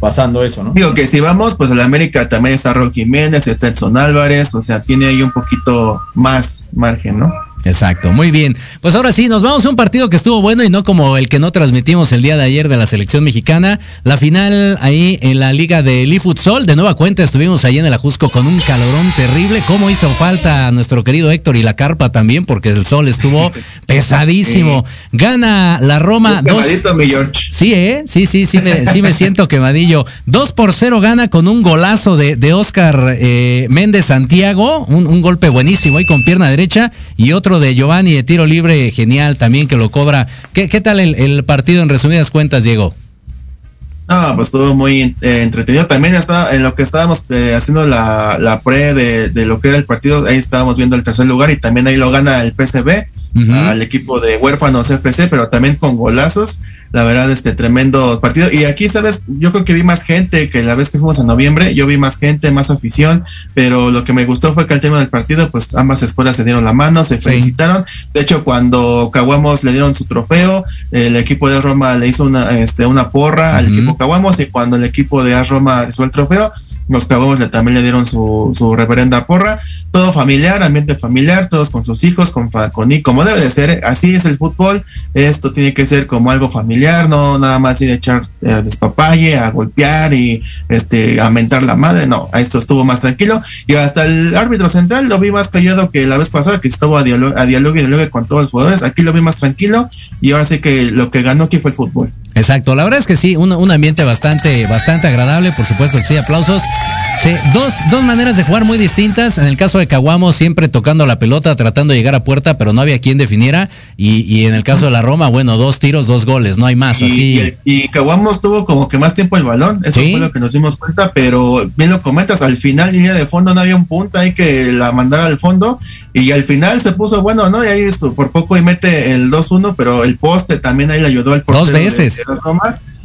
pasando eso, ¿no? Digo que si vamos, pues el América también está Rocky Jiménez, está Edson Álvarez, o sea, tiene ahí un poquito más margen, ¿no? Exacto, muy bien. Pues ahora sí, nos vamos a un partido que estuvo bueno y no como el que no transmitimos el día de ayer de la selección mexicana. La final ahí en la liga de Lee Futsal, de nueva cuenta estuvimos ahí en el Ajusco con un calorón terrible. ¿Cómo hizo falta a nuestro querido Héctor y la carpa también? Porque el sol estuvo pesadísimo. Gana la Roma. Dos... mi George. Sí, ¿eh? Sí, sí, sí me, sí me siento quemadillo. Dos por cero gana con un golazo de, de Oscar eh, Méndez Santiago, un, un golpe buenísimo ahí con pierna derecha y otro de Giovanni de tiro libre, genial también que lo cobra. ¿Qué, qué tal el, partido en resumidas cuentas, Diego? No, pues estuvo muy eh, entretenido. También estaba en lo que estábamos eh, haciendo la, la pre de, de, lo que era el partido, ahí estábamos viendo el tercer lugar y también ahí lo gana el PCB al equipo de Huérfanos FC, pero también con golazos la verdad, este tremendo partido. Y aquí, sabes, yo creo que vi más gente que la vez que fuimos a noviembre, yo vi más gente, más afición, pero lo que me gustó fue que al tema del partido, pues ambas escuelas se dieron la mano, se felicitaron. De hecho, cuando Caguamos le dieron su trofeo, el equipo de Roma le hizo una, este, una porra al equipo Caguamos y cuando el equipo de Roma hizo el trofeo, los le, también le dieron su, su reverenda porra. Todo familiar, ambiente familiar, todos con sus hijos, con, con y como debe de ser. Así es el fútbol. Esto tiene que ser como algo familiar no nada más ir a echar a despapalle, a golpear y este a mentar la madre, no, esto estuvo más tranquilo y hasta el árbitro central lo vi más callado que la vez pasada que estuvo a diálogo, a diálogo y diálogo con todos los jugadores, aquí lo vi más tranquilo y ahora sí que lo que ganó aquí fue el fútbol. Exacto, la verdad es que sí, un, un ambiente bastante, bastante agradable, por supuesto que sí, aplausos. Sí, dos, dos maneras de jugar muy distintas. En el caso de Caguamo, siempre tocando la pelota, tratando de llegar a puerta, pero no había quien definiera. Y, y en el caso de la Roma, bueno, dos tiros, dos goles, no hay más. Y, así. Y, Caguamos tuvo como que más tiempo el balón, eso fue lo que nos dimos cuenta, pero bien lo comentas, al final, línea de fondo, no había un punto ahí que la mandara al fondo. Y al final se puso bueno, ¿no? Y ahí por poco y mete el 2-1, pero el poste también ahí le ayudó al portero. Dos veces.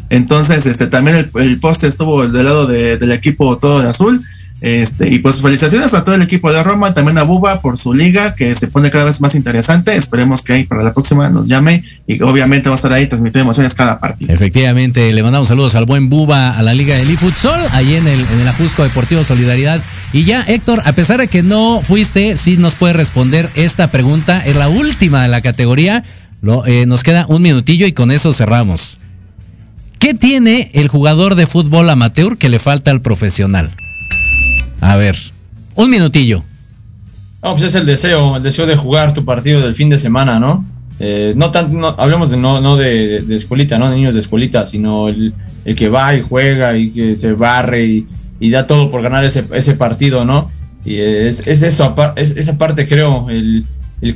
Entonces, este también el, poste estuvo del lado del equipo todo de azul. Este, y pues felicitaciones a todo el equipo de Roma, también a Buba por su liga, que se pone cada vez más interesante. Esperemos que ahí para la próxima nos llame y obviamente va a estar ahí transmitiendo emociones cada partido. Efectivamente, le mandamos saludos al buen Buba a la Liga del eFutsal, ahí en el, en el Ajusco Deportivo Solidaridad. Y ya, Héctor, a pesar de que no fuiste, sí nos puede responder esta pregunta. Es la última de la categoría. Eh, nos queda un minutillo y con eso cerramos. ¿Qué tiene el jugador de fútbol amateur que le falta al profesional? A ver, un minutillo. No, pues es el deseo, el deseo de jugar tu partido del fin de semana, ¿no? Eh, no tanto, hablemos de no, no de, de, escuelita, no de niños de escuelita, sino el, que va y juega y que se barre y, da todo por ganar ese, partido, ¿no? Y es, es eso, es esa parte creo, el,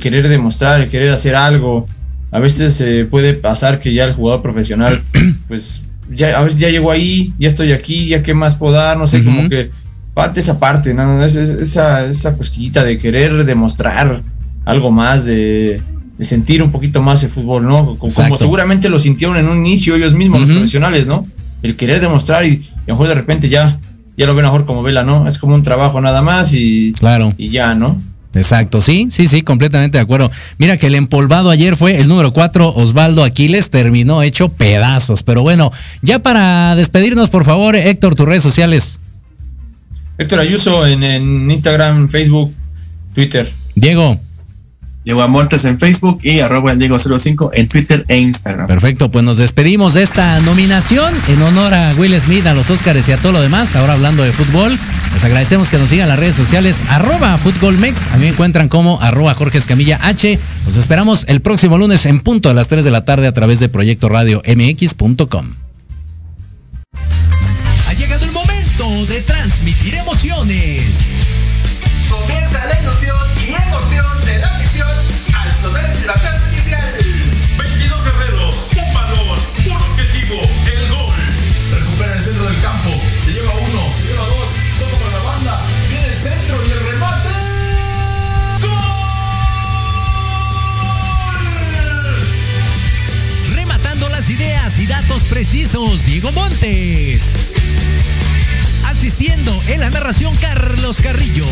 querer demostrar, el querer hacer algo. A veces eh, puede pasar que ya el jugador profesional, pues ya a veces ya llegó ahí, ya estoy aquí, ya qué más puedo dar, no sé, uh -huh. como que falta esa parte, ¿no? Esa, esa, esa cosquillita de querer demostrar algo más, de, de, sentir un poquito más el fútbol, ¿no? Como, como seguramente lo sintieron en un inicio ellos mismos, uh -huh. los profesionales, ¿no? El querer demostrar y, y a lo mejor de repente ya, ya lo ven mejor como vela, ¿no? Es como un trabajo nada más y, claro. y ya, ¿no? Exacto, sí, sí, sí, completamente de acuerdo. Mira que el empolvado ayer fue el número 4, Osvaldo Aquiles, terminó hecho pedazos. Pero bueno, ya para despedirnos, por favor, Héctor, tus redes sociales. Héctor Ayuso en, en Instagram, Facebook, Twitter. Diego. Diego Montes en Facebook y arroba el Diego05 en Twitter e Instagram. Perfecto, pues nos despedimos de esta nominación en honor a Will Smith, a los Oscars y a todo lo demás. Ahora hablando de fútbol, les agradecemos que nos sigan las redes sociales, arroba futbolmex. A mí me encuentran como arroba Jorge Escamilla H. Los esperamos el próximo lunes en punto a las 3 de la tarde a través de Proyecto Radio MX.com. Ha llegado el momento de transmitir emociones. pesos Diego Montes. Asistiendo en la narración Carlos Carrillo.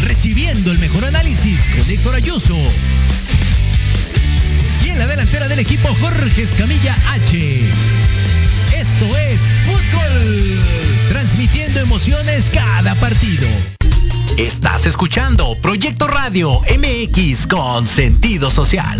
Recibiendo el mejor análisis con Héctor Ayuso. Y en la delantera del equipo Jorge Escamilla H. Esto es fútbol. Transmitiendo emociones cada partido. Estás escuchando Proyecto Radio MX con sentido social.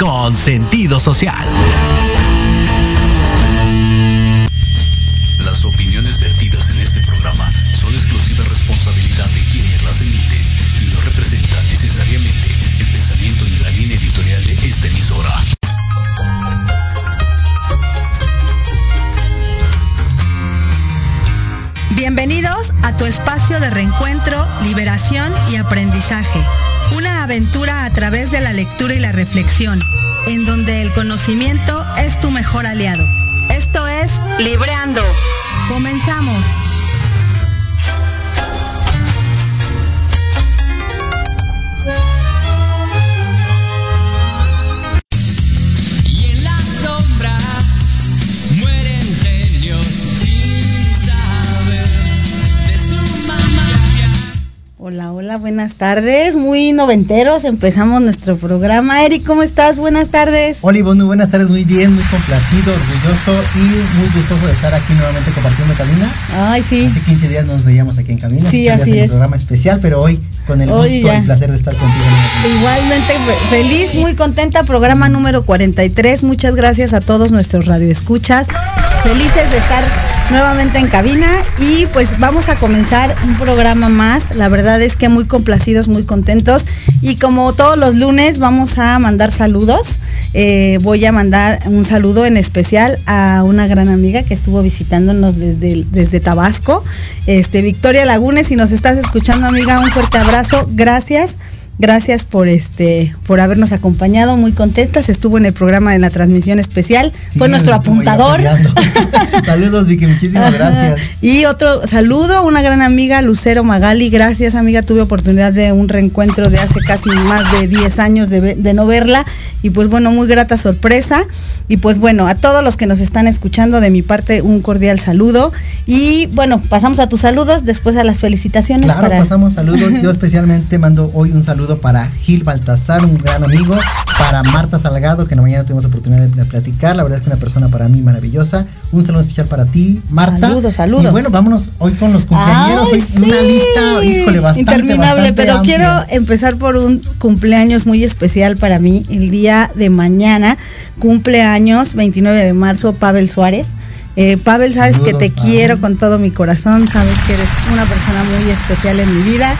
Con sentido social. En donde el conocimiento es tu mejor aliado. Buenas tardes. Muy noventeros, empezamos nuestro programa. Eric, ¿cómo estás? Buenas tardes. Hola Ivonne, muy buenas tardes, muy bien, muy complacido, orgulloso y muy gustoso de estar aquí nuevamente compartiendo cabina. Ay, sí. Hace 15 días nos veíamos aquí en cabina. Sí, así es. Un programa especial, pero hoy con el Hoy gusto ya. y placer de estar contigo. Igualmente fe- feliz, muy contenta, programa número 43. Muchas gracias a todos nuestros radioescuchas. Felices de estar nuevamente en cabina y pues vamos a comenzar un programa más. La verdad es que muy complacidos, muy contentos y como todos los lunes vamos a mandar saludos. Eh, voy a mandar un saludo en especial a una gran amiga que estuvo visitándonos desde, desde Tabasco, este Victoria Lagunes. Si nos estás escuchando, amiga, un fuerte abrazo. Gracias. Gracias por este, por habernos acompañado, muy contentas. Estuvo en el programa de la transmisión especial. Sí, Fue nuestro apuntador. Saludos Vicky, muchísimas gracias. Y otro saludo a una gran amiga, Lucero Magali. Gracias, amiga. Tuve oportunidad de un reencuentro de hace casi más de 10 años de, de no verla. Y pues bueno, muy grata sorpresa. Y pues bueno, a todos los que nos están escuchando, de mi parte, un cordial saludo. Y bueno, pasamos a tus saludos, después a las felicitaciones. Claro, para- pasamos saludos. Yo especialmente mando hoy un saludo para Gil Baltasar, un gran amigo, para Marta Salgado, que en la mañana tuvimos oportunidad de, platicar. La verdad es que una persona para mí maravillosa. Un saludo especial para ti, Marta. Saludos, saludos. Y bueno, vámonos hoy con los cumpleaños. Ay, Hoy una lista, híjole, bastante. Interminable, bastante pero amplia. quiero empezar por un cumpleaños muy especial para mí. El día de mañana, cumpleaños, 29 de marzo, Pavel Suárez. Eh, Pavel, sabes Saludos, que te Pavel. quiero con todo mi corazón, sabes que eres una persona muy especial en mi vida.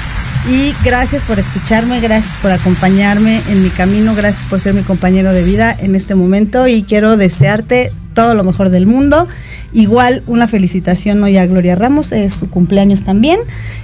Y gracias por escucharme, gracias por acompañarme en mi camino, gracias por ser mi compañero de vida en este momento y quiero desearte todo lo mejor del mundo. Igual una felicitación hoy a Gloria Ramos, es su cumpleaños también.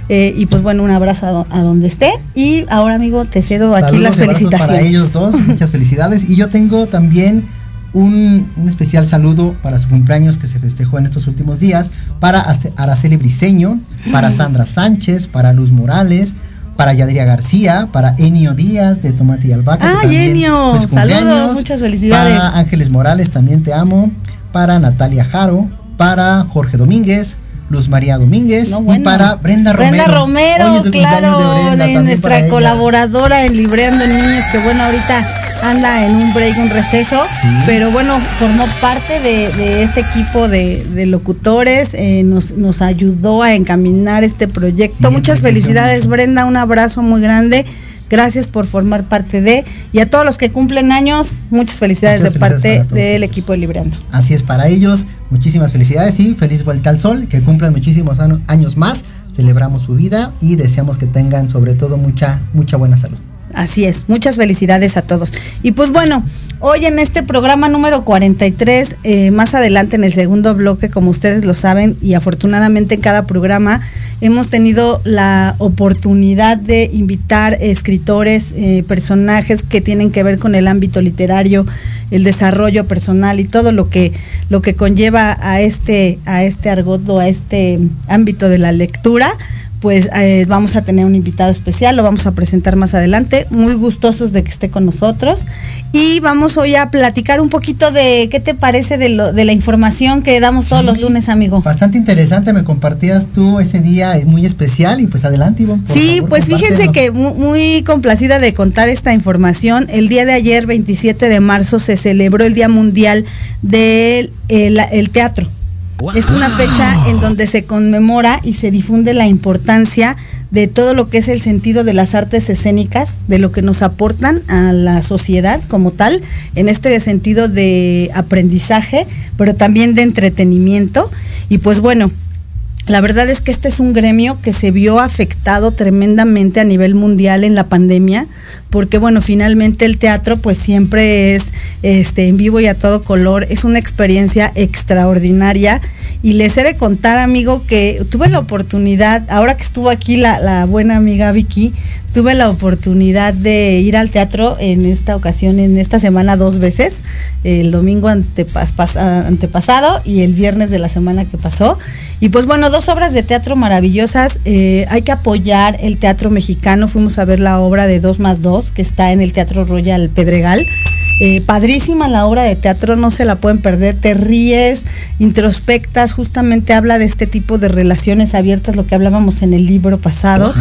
Eh, y pues bueno, un abrazo a, do- a donde esté. Y ahora, amigo, te cedo aquí las felicitaciones. Para ellos dos, muchas felicidades. Y yo tengo también un, un especial saludo para su cumpleaños que se festejó en estos últimos días, para Ace- Araceli Briseño, para Sandra Sánchez, para Luz Morales, para Yadria García, para Enio Díaz de Tomate y Albahaca. ¡Ay, Enio! fue su Saludos, muchas felicidades. Para Ángeles Morales, también te amo. Para Natalia Jaro, para Jorge Domínguez. Luz María Domínguez No, y para Brenda Romero. Brenda Romero, Hoy es el cumpleaños claro, de Brenda, de también para nuestra colaboradora en Libreando Niños, que bueno, ahorita anda en un break, un receso, Sí. pero bueno, formó parte de, de este equipo de, de locutores, eh, nos, nos ayudó a encaminar este proyecto. Sí, Muchas felicidades. Brenda, un abrazo muy grande. Gracias por formar parte de, y a todos los que cumplen años, muchas felicidades Muchas de felicidades parte del equipo de Libreando. Así es para ellos. Muchísimas felicidades y feliz vuelta al sol. Que cumplan muchísimos años más. Celebramos su vida y deseamos que tengan sobre todo mucha, mucha buena salud. Así es, muchas felicidades a todos. Y pues bueno, hoy en este programa número 43, eh, más adelante en el segundo bloque, como ustedes lo saben, y afortunadamente en cada programa hemos tenido la oportunidad de invitar escritores, eh, personajes que tienen que ver con el ámbito literario, el desarrollo personal y todo lo que, lo que conlleva a este, a este argot o a este ámbito de la lectura pues eh, vamos a tener un invitado especial, lo vamos a presentar más adelante, muy gustosos de que esté con nosotros y vamos hoy a platicar un poquito de qué te parece de, lo, de la información que damos todos los lunes, amigo. Bastante interesante, me compartías tú ese día es muy especial y pues adelante, Ivonne. Sí, favor, pues fíjense que mu- muy complacida de contar esta información. El día de ayer, 27 de marzo, se celebró el Día Mundial del el- el Teatro. Es una fecha en donde se conmemora y se difunde la importancia de todo lo que es el sentido de las artes escénicas, de lo que nos aportan a la sociedad como tal, en este sentido de aprendizaje, pero también de entretenimiento. Y pues bueno, la verdad es que este es un gremio que se vio afectado tremendamente a nivel mundial en la pandemia, porque bueno, finalmente el teatro pues siempre es este en vivo y a todo color, es una experiencia extraordinaria y les he de contar, amigo, que tuve la oportunidad, ahora que estuvo aquí la, la buena amiga Vicky, tuve la oportunidad de ir al teatro en esta ocasión, en esta semana dos veces, el domingo antepas- pas- antepasado y el viernes de la semana que pasó. Y pues bueno, dos obras de teatro maravillosas. eh, hay que apoyar el teatro mexicano. Fuimos a ver la obra de 2 más 2 que está en el Teatro Royal Pedregal. Eh, padrísima la obra de teatro, no se la pueden perder. Te ríes, introspectas, justamente habla de este tipo de relaciones abiertas, lo que hablábamos en el libro pasado.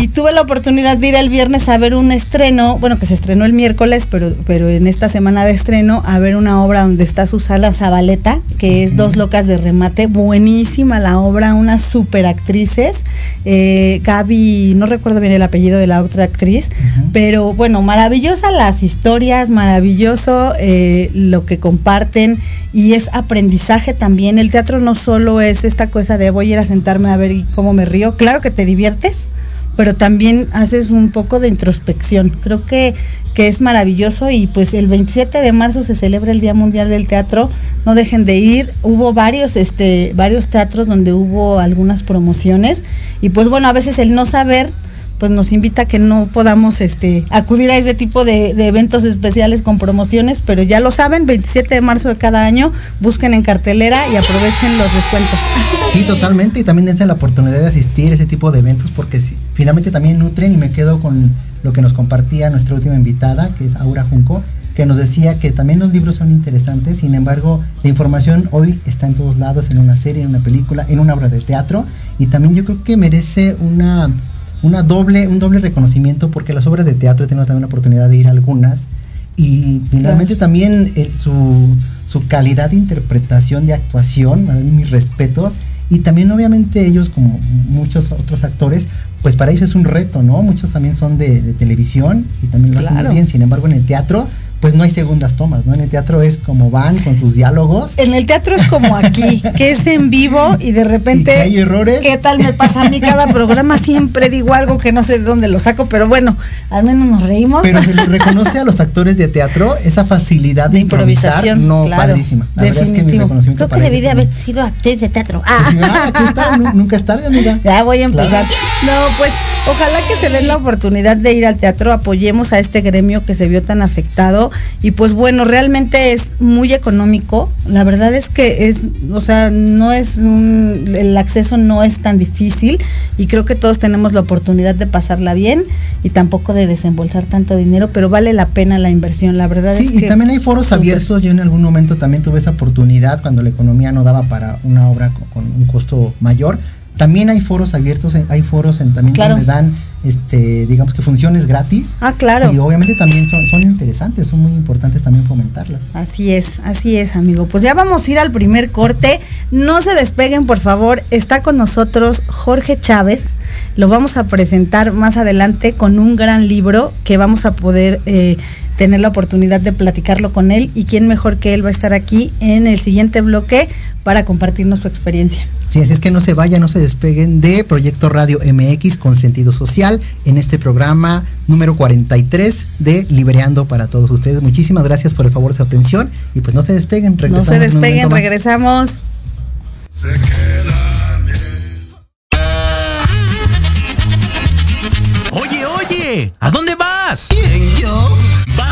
Y tuve la oportunidad de ir el viernes a ver un estreno, bueno, que se estrenó el miércoles, pero, pero en esta semana de estreno, a ver una obra donde está Susana Zabaleta, que es Dos Locas de Remate. Buenísima la obra, unas super actrices. Eh, Gaby, no recuerdo bien el apellido de la otra actriz, pero bueno, maravillosa las historias, maravilloso eh, lo que comparten y es aprendizaje también. El teatro no solo es esta cosa de voy a ir a sentarme a ver y cómo me río, claro que te diviertes pero también haces un poco de introspección. Creo que, que es maravilloso y pues el 27 de marzo se celebra el Día Mundial del Teatro. No dejen de ir. Hubo varios, este, varios teatros donde hubo algunas promociones y pues bueno, a veces el no saber pues nos invita a que no podamos este, acudir a ese tipo de, eventos especiales con promociones, pero ya lo saben, 27 de marzo de cada año, busquen en cartelera y aprovechen los descuentos. Sí, totalmente. Y también dense la oportunidad de asistir a ese tipo de eventos porque sí, finalmente también nutren y me quedo con lo que nos compartía nuestra última invitada, que es Aura Junco, que nos decía que también los libros son interesantes, sin embargo, la información hoy está en todos lados, en una serie, en una película, en una obra de teatro, y también yo creo que merece una, una doble, un doble reconocimiento porque las obras de teatro he tenido también la oportunidad de ir a algunas, y finalmente también el- su, su calidad de interpretación, de actuación, mis respetos, y también obviamente ellos como muchos otros actores, pues para ellos es un reto, ¿no? Muchos también son de, de televisión y también lo hacen Claro. muy bien, sin embargo en el teatro pues no hay segundas tomas, ¿no? En el teatro es como van con sus diálogos. En el teatro es como aquí, que es en vivo y de repente. Y hay errores. ¿Qué tal me pasa a mí? Cada programa siempre digo algo que no sé de dónde lo saco, pero bueno, al menos nos reímos. Pero se les reconoce a los actores de teatro esa facilidad de, de improvisación. no claro, padrísima. La verdad es que mi definitivo. reconocimiento Creo que para debí ellos de haber sido actriz de teatro. Pues mira, aquí está, nu- nunca es tarde, amiga. Ya voy a empezar. Claro. No, pues ojalá que se den la oportunidad de ir al teatro, apoyemos a este gremio que se vio tan afectado y pues bueno, realmente es muy económico. La verdad es que es, o sea, no es un- el acceso no es tan difícil y creo que todos tenemos la oportunidad de pasarla bien y tampoco de desembolsar tanto dinero, pero vale la pena la inversión, la verdad Sí, es y que también hay foros abiertos. Yo en algún momento también tuve esa oportunidad cuando la economía no daba para una obra con, con un costo mayor. También hay foros abiertos, hay foros en, también Claro. donde dan, este, digamos que funciones gratis. Ah, claro. Y obviamente también son, son interesantes, son muy importantes también fomentarlas. Así es, así es, amigo. Pues ya vamos a ir al primer corte. No se despeguen, por favor. Está con nosotros Jorge Chávez. Lo vamos a presentar más adelante con un gran libro que vamos a poder eh, tener la oportunidad de platicarlo con él. Y quién mejor que él va a estar aquí en el siguiente bloque para compartirnos su experiencia. Sí, así es que no se vayan, no se despeguen de Proyecto Radio MX con sentido social en este programa número 43 de Libreando para todos ustedes. Muchísimas gracias por el favor de su atención y pues no se despeguen. No regresamos se en un despeguen, regresamos. Oye, oye, ¿a dónde vas? ¿Quién, yo?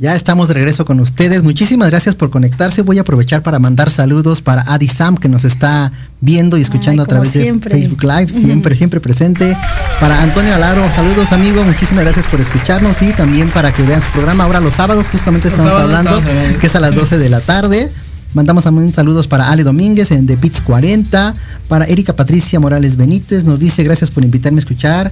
Ya estamos de regreso con ustedes. Muchísimas gracias por conectarse. Voy a aprovechar para mandar saludos para Adi Sam que nos está viendo y escuchando Ay, a través siempre. de Facebook Live, siempre, siempre presente. Para Antonio Alaro, saludos amigo, muchísimas gracias por escucharnos y también para que vean su programa ahora los sábados, justamente estamos sábados hablando, que es a las 12 de la tarde. Mandamos también saludos para Ale Domínguez en The Pits 40, para Erika Patricia Morales Benítez, nos dice gracias por invitarme a escuchar.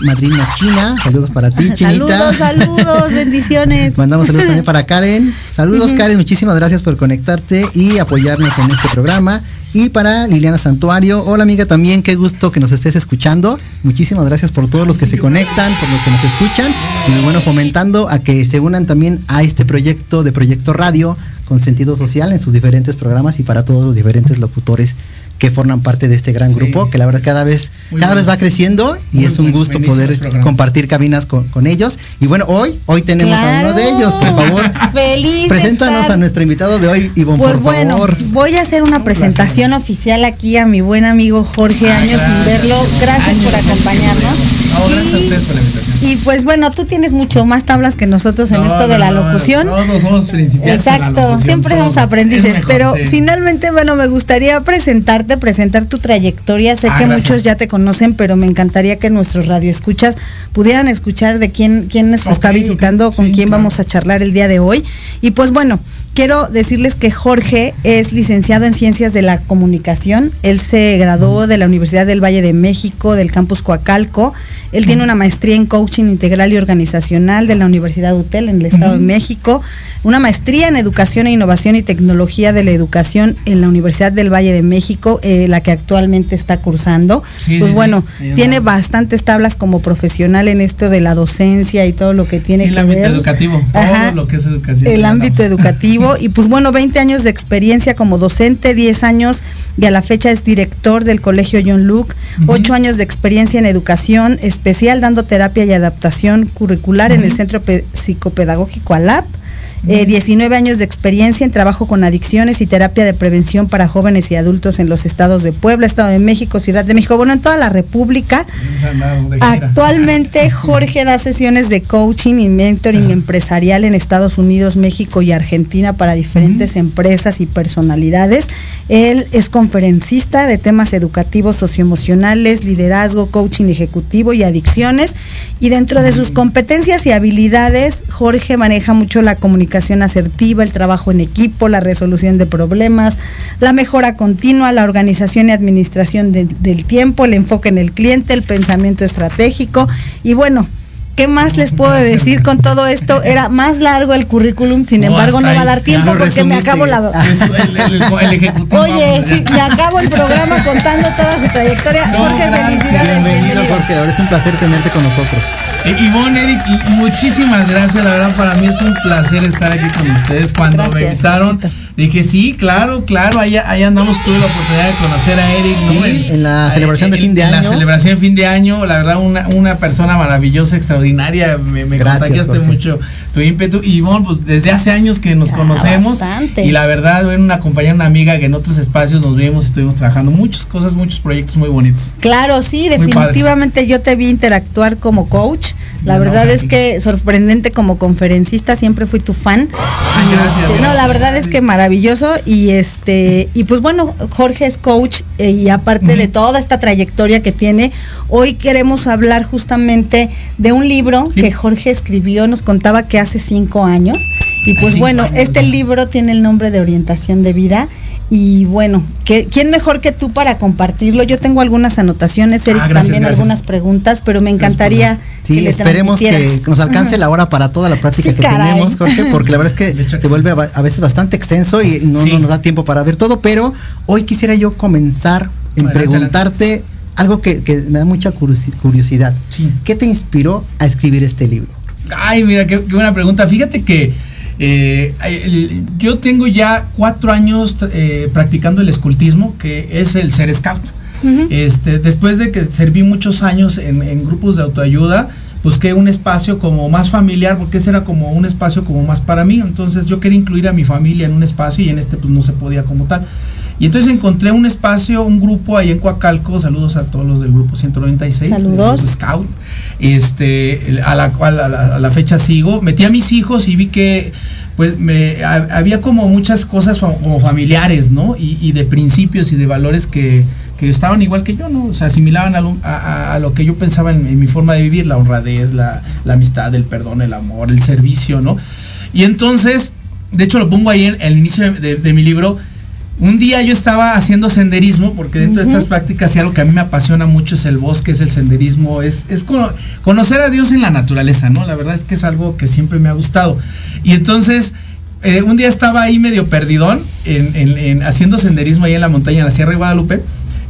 Madrina China, saludos para ti, Chinita. Saludos, saludos, bendiciones. Mandamos saludos también para Karen. Saludos. Karen, muchísimas gracias por conectarte y apoyarnos en este programa. Y para Liliana Santuario, hola amiga también, qué gusto que nos estés escuchando. Muchísimas gracias por todos los que se conectan, por los que nos escuchan. Y bueno, fomentando a que se unan también a este proyecto de Proyecto Radio con sentido social en sus diferentes programas y para todos los diferentes locutores que forman parte de este gran grupo, que la verdad cada vez, Muy cada bueno. vez va creciendo y Muy es un gusto poder programas. compartir cabinas con, con ellos. Y bueno, hoy, hoy tenemos a uno de ellos, por favor. Feliz. Preséntanos estar- a nuestro invitado de hoy, Ivonne, Pues por bueno, favor. voy a hacer una presentación oficial aquí a mi buen amigo Jorge, años sin verlo. Gracias por acompañarnos. Gracias a ustedes por la invitación. Y pues bueno, tú tienes mucho más tablas que nosotros en No, esto de la locución. Todos somos principiantes. Exacto, locución, siempre somos aprendices, mejor, pero sí. finalmente, bueno, me gustaría presentarte, presentar tu trayectoria. Sé Ah, que gracias. muchos ya te conocen, pero me encantaría que nuestros radioescuchas pudieran escuchar de quién, quién nos está visitando, con quién vamos a charlar el día de hoy. Y pues bueno, quiero decirles que Jorge es licenciado en Ciencias de la Comunicación. Él se graduó de la Universidad del Valle de México, del campus Coacalco. Él tiene una maestría en coaching integral y organizacional de la Universidad UTEL en el Estado de México, una maestría en educación e innovación y tecnología de la educación en la Universidad del Valle de México, eh, la que actualmente está cursando. Sí, pues sí, bueno, sí. Tiene bastantes tablas como profesional en esto de la docencia y todo lo que tiene Sí, el que ámbito ver. educativo. Ajá. Todo lo que es educación. El ámbito educativo y pues bueno, 20 años de experiencia como docente, 10 años y a la fecha es director del Colegio John Luke, 8 años de experiencia en educación especial dando terapia y adaptación curricular en el Centro Pe- Psicopedagógico ALAP. Eh, 19 años de experiencia en trabajo con adicciones y terapia de prevención para jóvenes y adultos en los estados de Puebla, Estado de México, Ciudad de México, bueno, en toda la República. Actualmente Jorge da sesiones de coaching y mentoring empresarial en Estados Unidos, México y Argentina para diferentes empresas y personalidades. Él es conferencista de temas educativos, socioemocionales, liderazgo, coaching ejecutivo y adicciones. Y dentro de sus competencias y habilidades, Jorge maneja mucho la comunicación asertiva, el trabajo en equipo, la resolución de problemas, la mejora continua, la organización y administración de- del tiempo, el enfoque en el cliente, el pensamiento estratégico y bueno, ¿qué más les puedo decir con todo esto? Era más largo el currículum, sin No, embargo no va a dar tiempo porque me acabo la... El- el- el- el ejecutivo, Oye, sí, me acabo el programa contando toda su trayectoria. No, Jorge, gracias. felicidades. Bienvenido. Jorge. Ahora es un placer tenerte con nosotros. Eh, Ivonne, Eric, muchísimas gracias. La verdad, para mí es un placer estar aquí con ustedes. Cuando me invitaron, dije, sí, claro, claro. Ahí, ahí andamos. Tuve la oportunidad de conocer a Eric. ¿no? Sí, en la celebración de en- fin de en año. la celebración de fin de año. La verdad, una, una persona maravillosa, extraordinaria. Me, me Gracias, contagiaste Jorge. mucho tu ímpetu. Y Ivonne, pues desde hace años que nos Ah, conocemos. bastante. Y la verdad, bueno, una compañera, una amiga que en otros espacios nos vimos, estuvimos trabajando muchas cosas, muchos proyectos muy bonitos. Claro, sí, definitivamente yo te vi interactuar como coach. La No, verdad no, es que sorprendente como conferencista, siempre fui tu fan. gracias. Este, no, la verdad es que maravilloso y este y pues bueno, Jorge es coach eh, y aparte de toda esta trayectoria que tiene, hoy queremos hablar justamente de un libro que Jorge escribió, nos contaba que hace cinco años y pues bueno, años, este ¿no? libro tiene el nombre de orientación de vida. Y bueno, ¿qué- ¿quién mejor que tú para compartirlo? Yo tengo algunas anotaciones, Eric Ah, gracias, también gracias. algunas preguntas, pero me encantaría Sí, que esperemos que nos alcance la hora para toda la práctica Sí, que caray. tenemos, Jorge, porque la verdad es que se vuelve a a veces bastante extenso y no, Sí. no nos da tiempo para ver todo, pero hoy quisiera yo comenzar en Adelante, preguntarte algo que, que me da mucha curiosi- curiosidad. Sí. ¿Qué te inspiró a escribir este libro? Ay, mira, qué, qué buena pregunta. Fíjate que eh, el- yo tengo ya cuatro años eh, practicando el escultismo, que es el ser scout. Este, después de que serví muchos años en, en grupos de autoayuda, busqué un espacio como más familiar, porque ese era como un espacio como más para mí. Entonces yo quería incluir a mi familia en un espacio y en este pues no se podía como tal. Y entonces encontré un espacio, un grupo ahí en Coacalco, saludos a todos los del grupo 196, del Saludos. grupo Scout, este, a la cual a la, a la fecha sigo. Metí a mis hijos y vi que pues me, ha- había como muchas cosas como familiares, ¿no? Y, y de principios y de valores que, que estaban igual que yo, ¿no? O sea, asimilaban a lo, a- a- a lo que yo pensaba en, en mi forma de vivir, la honradez, la, la amistad, el perdón, el amor, el servicio, ¿no? Y entonces, de hecho lo pongo ahí en el inicio de- de- de mi libro, un día yo estaba haciendo senderismo, porque dentro de estas prácticas y algo que a mí me apasiona mucho es el bosque, es el senderismo, es, es cono- conocer a Dios en la naturaleza, ¿no? La verdad es que es algo que siempre me ha gustado. Y entonces, eh, un día estaba ahí medio perdidón, en, en- en- haciendo senderismo ahí en la montaña, en la Sierra de Guadalupe,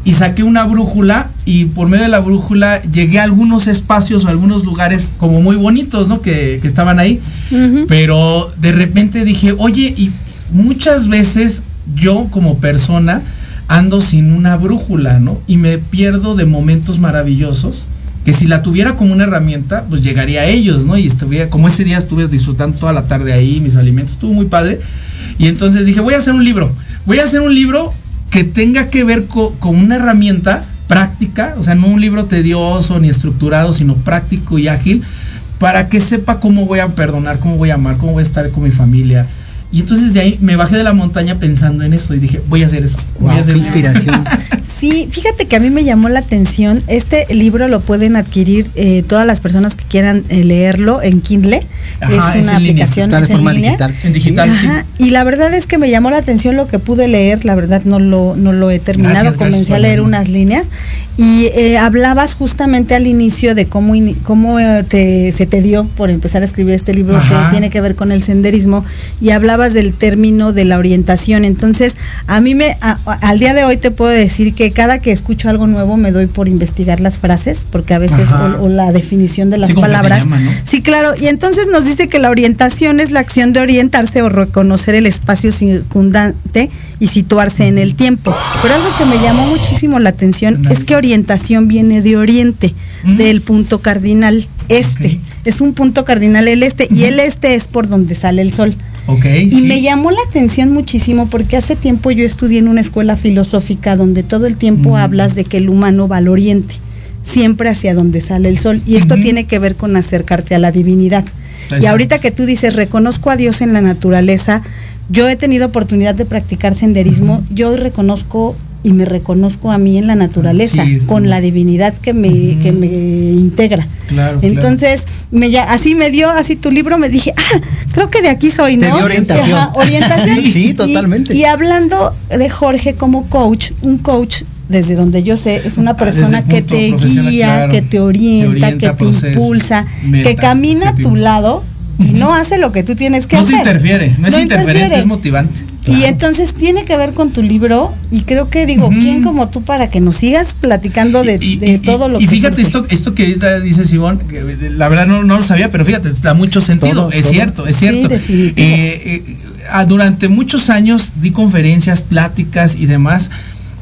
y saqué una brújula y por medio de la brújula llegué a algunos espacios o algunos lugares como muy bonitos, ¿no? Que, que estaban ahí. Pero de repente dije, oye, y muchas veces yo como persona ando sin una brújula, ¿no? Y me pierdo de momentos maravillosos que si la tuviera como una herramienta, pues llegaría a ellos, ¿no? Y estuviera, como ese día estuve disfrutando toda la tarde ahí, mis alimentos, estuvo muy padre. Y entonces dije, voy a hacer un libro, voy a hacer un libro que tenga que ver co- con una herramienta práctica, o sea, no un libro tedioso ni estructurado, sino práctico y ágil, para que sepa cómo voy a perdonar, cómo voy a amar, cómo voy a estar con mi familia. Y entonces de ahí me bajé de la montaña pensando en eso y dije, voy a hacer eso. Voy a hacer inspiración. Sí, fíjate que a mí me llamó la atención. Este libro lo pueden adquirir eh, todas las personas que quieran eh, leerlo en Kindle. Ajá, es una aplicación es en forma línea. digital. En digital, sí. Ajá, Y la verdad es que me llamó la atención lo que pude leer. La verdad no lo, no lo he terminado. Gracias, Comencé a leer unas líneas. Y eh, hablabas justamente al inicio de cómo, cómo eh, te, se te dio por empezar a escribir este libro Ajá. que tiene que ver con el senderismo. Y hablabas del término de la orientación. Entonces, a mí me, a- a- al día de hoy te puedo decir que cada que escucho algo nuevo me doy por investigar las frases, porque a veces, o, o la definición de las Sí, palabras. llama, ¿no? Sí, claro. Y entonces nos dice que la orientación es la acción de orientarse o reconocer el espacio circundante y situarse en el tiempo. Pero algo que me llamó muchísimo la atención es que orientación viene de oriente, del punto cardinal este. Es un punto cardinal el este y el este es por donde sale el sol. Y sí. me llamó la atención muchísimo porque hace tiempo yo estudié en una escuela filosófica donde todo el tiempo hablas de que el humano va al oriente, siempre hacia donde sale el sol. Y esto tiene que ver con acercarte a la divinidad. Y ahorita que tú dices, reconozco a Dios en la naturaleza, yo he tenido oportunidad de practicar senderismo, yo reconozco y me reconozco a mí en la naturaleza, Sí, con bien. la divinidad que me, que me integra. Claro, claro. Entonces, me, ya- así me dio, así tu libro, me dije, ah, creo que de aquí soy, ¿no? Te dio orientación. Ajá, orientación. Sí, sí, Y- totalmente. Y, hablando de Jorge como coach, un coach desde donde yo sé, es una persona desde que te guía, claro. que te orienta, Te orienta, que te impulsa, que camina a tu lado y no hace lo que tú tienes que No te hacer. interfiere, no es No interferente, interfiere. es motivante. Y entonces tiene que ver con tu libro y creo que digo, ¿quién como tú para que nos sigas platicando de, de todo lo y que fíjate surge? esto, esto que ahorita dice Simón, que eh, la verdad no, no lo sabía, pero fíjate, da mucho sentido. Todo, es todo. cierto, es cierto. Eh, eh, ah, durante muchos años di conferencias, pláticas y demás.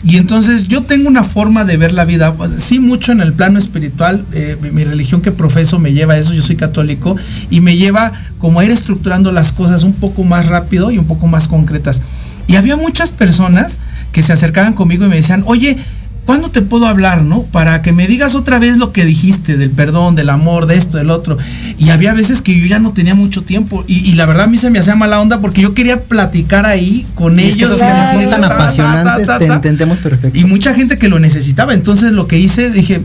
Y entonces yo tengo una forma de ver la vida, pues, sí mucho en el plano espiritual, eh, mi, mi religión que profeso me lleva a eso, yo soy católico, y me lleva como a ir estructurando las cosas un poco más rápido y un poco más concretas. Y había muchas personas que se acercaban conmigo y me decían, oye, ¿cuándo te puedo hablar, no? Para que me digas otra vez lo que dijiste del perdón, del amor, de esto, del otro. Y había veces que yo ya no tenía mucho tiempo. Y, y la verdad a mí se me hacía mala onda porque yo quería platicar ahí con Y es que ellos. esos temas son ta, tan ta, ta, apasionantes, ta, te entendemos perfecto. Y mucha gente que lo necesitaba. Entonces lo que hice, dije,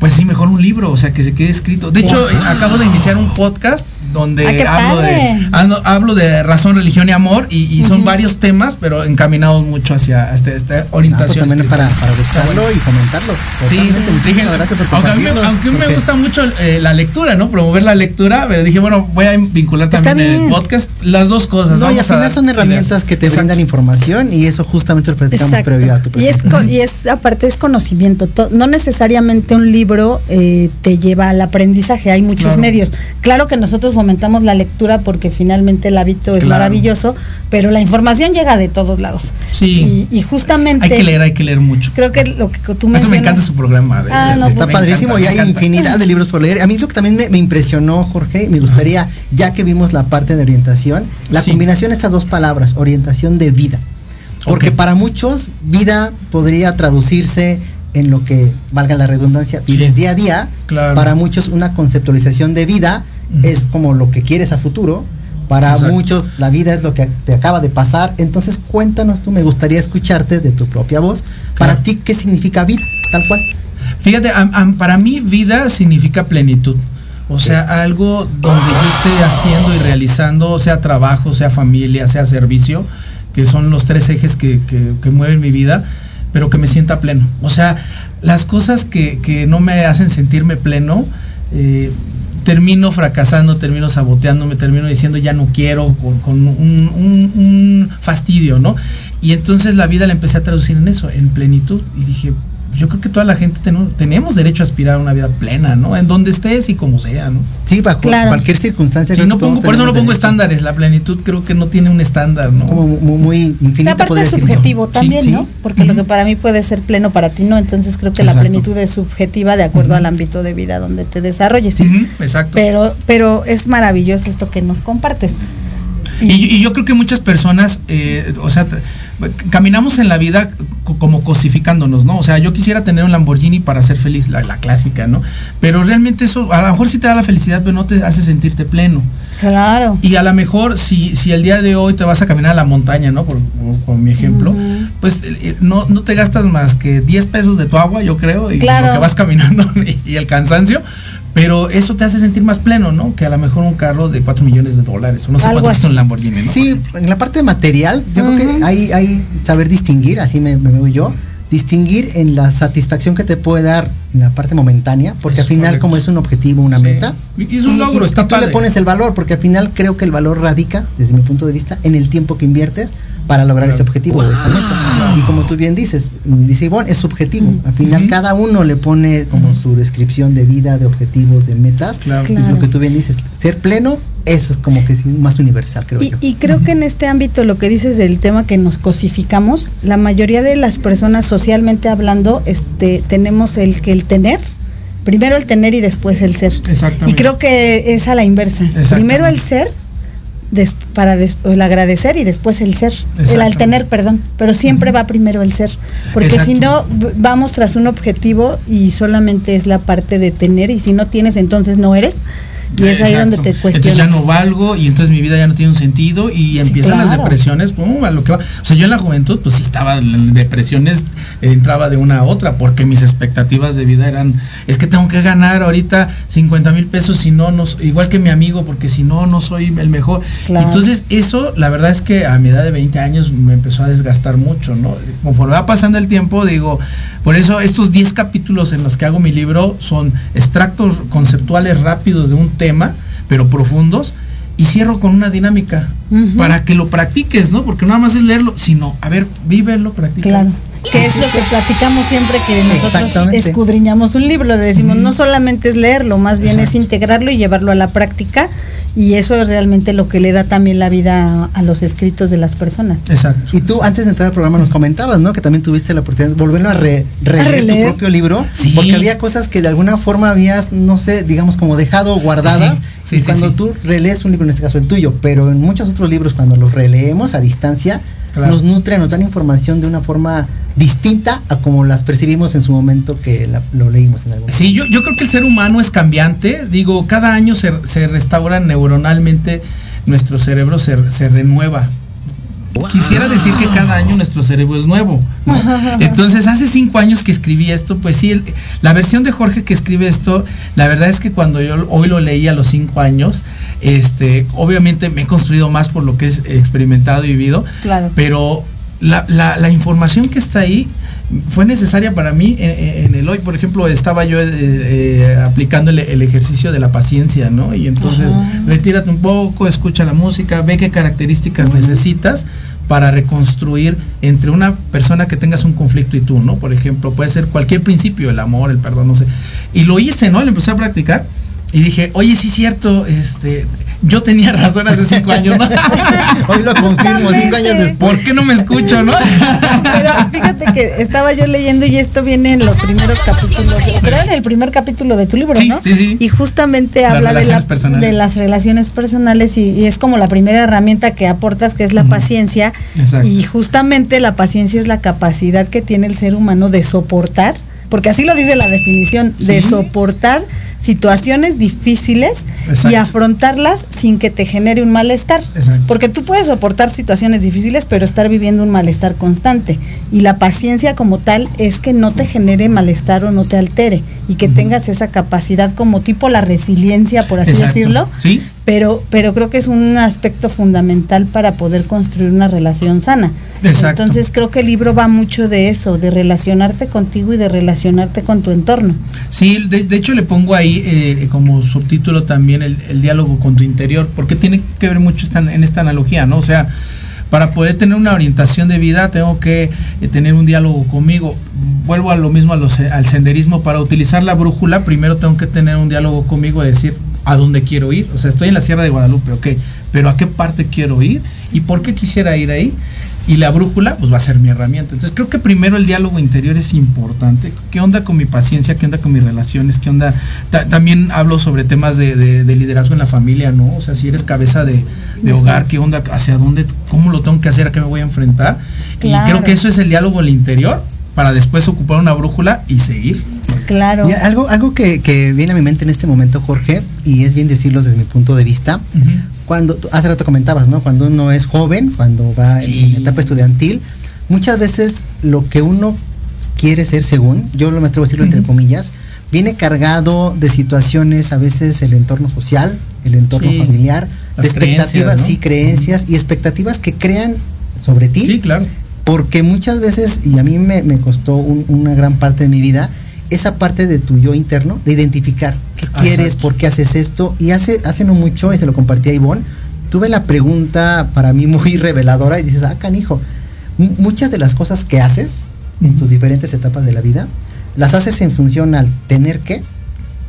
pues sí, mejor un libro, o sea, que se quede escrito. De hecho, Wow. acabo de iniciar un podcast donde Ah, hablo, de, padre. hablo, hablo de razón, religión y amor y, y son varios temas, pero encaminados mucho hacia este, esta Ah, pues orientación. también para, para buscarlo y comentarlo. Sí, dije, gracias por aunque me- aunque a mí me gusta mucho eh, la lectura, ¿no? Promover la lectura, pero dije, bueno, voy a vincular también el podcast, las dos cosas. No, y al final son herramientas ideas. que te Exacto. brindan información y eso justamente lo platicamos Exacto. previo a tu Y es, presentación. con- y es aparte es conocimiento. To- No necesariamente un libro eh, te lleva al aprendizaje. Hay muchos Claro. medios. Claro que nosotros fomentamos la lectura porque finalmente el hábito es Claro. maravilloso, pero la información llega de todos lados. Sí. Y, y justamente Hay que leer, hay que leer mucho. creo que lo que tú Eso mencionas. me encanta su programa. de- Ah, no, Está me padrísimo encanta, y hay infinidad de libros por leer. A mí lo que también me, me impresionó, Jorge, me gustaría, ya que vimos la parte de orientación, la Sí. combinación de estas dos palabras, orientación de vida. Porque para muchos, vida podría traducirse en lo que, valga la redundancia, vives Sí. día a día. Claro. Para muchos, una conceptualización de vida Es como lo que quieres a futuro. Para Exacto. muchos, la vida es lo que te acaba de pasar. Entonces, cuéntanos tú, me gustaría escucharte de tu propia voz. Para ti, ¿qué significa vida? Tal cual. Fíjate, para mí vida significa plenitud. O sea, algo donde yo esté haciendo y realizando, sea trabajo, sea familia, sea servicio, que son los tres ejes que, que- que mueven mi vida, pero que me sienta pleno. O sea, las cosas que, que no me hacen sentirme pleno, eh, termino fracasando, termino saboteándome, termino diciendo ya no quiero, con, un- un fastidio, ¿no? Y entonces la vida la empecé a traducir en eso, en plenitud. Y dije, yo creo que toda la gente tenemos, tenemos derecho a aspirar a una vida plena, ¿no? En donde estés y como sea, ¿no? Sí, bajo Claro. cualquier circunstancia. Sí, no pongo, por eso no pongo derecho. estándares. La plenitud creo que no tiene un estándar, ¿no? Como muy, muy infinito. aparte podría es subjetivo también, Sí, ¿no? sí. Porque lo que para mí puede ser pleno para ti no, entonces creo que la plenitud es subjetiva de acuerdo al ámbito de vida donde te desarrolles. Ujú, exacto. Pero pero es maravilloso esto que nos compartes. Y, y yo creo que muchas personas, eh, o sea, caminamos en la vida co- como cosificándonos, ¿no? O sea, yo quisiera tener un Lamborghini para ser feliz, la, la clásica, ¿no? Pero realmente eso, a lo mejor sí te da la felicidad, pero no te hace sentirte pleno. Claro. Y a lo mejor si, si el día de hoy te vas a caminar a la montaña, ¿no? Por, por- por mi ejemplo, pues eh, eh, no, no te gastas más que 10 pesos de tu agua, yo creo, y Claro. lo que vas caminando y el cansancio. Pero eso te hace sentir más pleno, ¿no? Que a lo mejor un carro de 4 millones de dólares. o No sé Algo cuánto cuesta así. un Lamborghini, ¿no? Sí, en la parte material, yo creo que hay, hay saber distinguir, así me, me veo yo, distinguir en la satisfacción que te puede dar en la parte momentánea, porque Es al final correcto. como es un objetivo, una Sí. meta, Y es un logro, está tú padre. le pones el valor, porque al final creo que el valor radica, desde mi punto de vista, en el tiempo que inviertes para lograr ese objetivo o esa meta. Y como tú bien dices, dice Ivonne, es subjetivo. Al final cada uno le pone como su descripción de vida, de objetivos, de metas. Claro. Y Claro. lo que tú bien dices, ser pleno, eso es como que sí, más universal, creo Y, yo. y creo que en este ámbito lo que dices del tema que nos cosificamos, la mayoría de las personas socialmente hablando, este, tenemos el que el tener, primero el tener y después el ser. Exactamente. Y creo que es a la inversa. Primero el ser, des- para des- el agradecer y después el ser. El al tener, perdón. Pero siempre va primero el ser. Porque si no, vamos tras un objetivo y solamente es la parte de tener y si no tienes, entonces no eres. Y es ahí donde te Entonces cuestionas. ya no valgo y entonces mi vida ya no tiene un sentido y empiezan las claro. depresiones, pum, a lo que va. O sea, yo en la juventud pues estaba en depresiones, eh, entraba de una a otra porque mis expectativas de vida eran, es que tengo que ganar ahorita 50 mil pesos si no, no, igual que mi amigo porque si no, no soy el mejor. Claro. Entonces eso, la verdad es que a mi edad de 20 años me empezó a desgastar mucho, ¿no? Conforme va pasando el tiempo, digo, por eso estos 10 capítulos en los que hago mi libro son extractos conceptuales rápidos de un tema, pero profundos, y cierro con una dinámica para que lo practiques, ¿no? Porque no nada más es leerlo, sino, a ver, vívelo, practícalo. Claro. Que es lo que platicamos siempre que nosotros escudriñamos un libro. Le decimos, no solamente es leerlo, más bien es integrarlo y llevarlo a la práctica. Y eso es realmente lo que le da también la vida a, a los escritos de las personas. Exacto. Y tú antes de entrar al programa nos comentabas, ¿no? Que también tuviste la oportunidad de volverlo a re- releer tu releer. propio libro, Sí. porque había cosas que de alguna forma habías, no sé, digamos como dejado guardadas. Sí, sí, y sí, cuando sí. tú relees un libro, en este caso el tuyo, pero en muchos otros libros cuando los releemos a distancia, Claro. nos nutren, nos dan información de una forma distinta a como las percibimos en su momento que la- lo leímos en algún Sí, yo, yo creo que el ser humano es cambiante. Digo, cada año se, se restaura neuronalmente, nuestro cerebro se, se renueva. Quisiera decir que cada año nuestro cerebro es nuevo. ¿no? Entonces, hace cinco años que escribí esto, pues sí, el- la versión de Jorge que escribe esto, la verdad es que cuando yo hoy lo leí a los cinco años, este, obviamente me he construido más por lo que he experimentado y vivido, Claro. pero la, la- la información que está ahí fue necesaria para mí en, en el hoy. Por ejemplo, estaba yo eh, eh, aplicando el, el ejercicio de la paciencia, ¿no? Y entonces, retírate un poco, escucha la música, ve qué características necesitas para reconstruir entre una persona que tengas un conflicto y tú, ¿no? Por ejemplo, puede ser cualquier principio, el amor, el perdón, no sé. Y lo hice, ¿no? Lo empecé a practicar y dije, oye, sí es cierto, este, yo tenía razón hace cinco años, ¿no? Hoy lo confirmo, cinco años después. ¿Por qué no me escucho, no? Pero fíjate que estaba yo leyendo y esto viene en los primeros capítulos, creo en el primer capítulo de tu libro, Sí, ¿no? sí, sí. Y justamente Las habla de, la- las relaciones personales y, y es como la primera herramienta que aportas, que es la paciencia. Exacto. Y justamente la paciencia es la capacidad que tiene el ser humano de soportar, porque así lo dice la definición, de soportar situaciones difíciles y afrontarlas sin que te genere un malestar. Exacto. Porque tú puedes soportar situaciones difíciles, pero estar viviendo un malestar constante. Y la paciencia como tal es que no te genere malestar o no te altere y que tengas esa capacidad como tipo la resiliencia, por así Exacto. decirlo. Sí. Pero, pero creo que es un aspecto fundamental para poder construir una relación sana. Exacto. Entonces creo que el libro va mucho de eso, de relacionarte contigo y de relacionarte con tu entorno. Sí, de, de hecho le pongo ahí eh, como subtítulo también el, el diálogo con tu interior, porque tiene que ver mucho esta- en esta analogía, ¿no? O sea, para poder tener una orientación de vida tengo que eh, tener un diálogo conmigo. Vuelvo a lo mismo a los- al senderismo, para utilizar la brújula primero tengo que tener un diálogo conmigo y decir a dónde quiero ir. O sea, estoy en la Sierra de Guadalupe, ok, pero a qué parte quiero ir y por qué quisiera ir ahí. Y la brújula, pues va a ser mi herramienta. Entonces creo que primero el diálogo interior es importante. ¿Qué onda con mi paciencia? ¿Qué onda con mis relaciones? ¿Qué onda? Ta- también hablo sobre temas de, de- de liderazgo en la familia, ¿no? O sea, si eres cabeza de, de hogar, ¿qué onda? ¿Hacia dónde? ¿Cómo lo tengo que hacer? ¿A qué me voy a enfrentar? Claro. Y creo que eso es el diálogo al interior para después ocupar una brújula y seguir. Claro. Y algo, algo que, que viene a mi mente en este momento, Jorge, y es bien decirlo desde mi punto de vista, cuando, hace rato comentabas, ¿no? Cuando uno es joven, cuando va en- en, etapa estudiantil, muchas veces lo que uno quiere ser según, yo lo me atrevo a decirlo entre comillas, viene cargado de situaciones, a veces el entorno social, el entorno Sí, familiar, las de expectativas, ¿no? sí, creencias y expectativas que crean sobre ti. Sí, claro. Porque muchas veces, y a mí me, me costó un- una gran parte de mi vida, esa parte de tu yo interno, de identificar qué quieres, por qué haces esto. Y hace, hace no mucho, y se lo compartí a Ivonne, tuve la pregunta para mí muy reveladora y dices, ah, canijo, mu- muchas de las cosas que haces en tus diferentes etapas de la vida, las haces en función al tener que,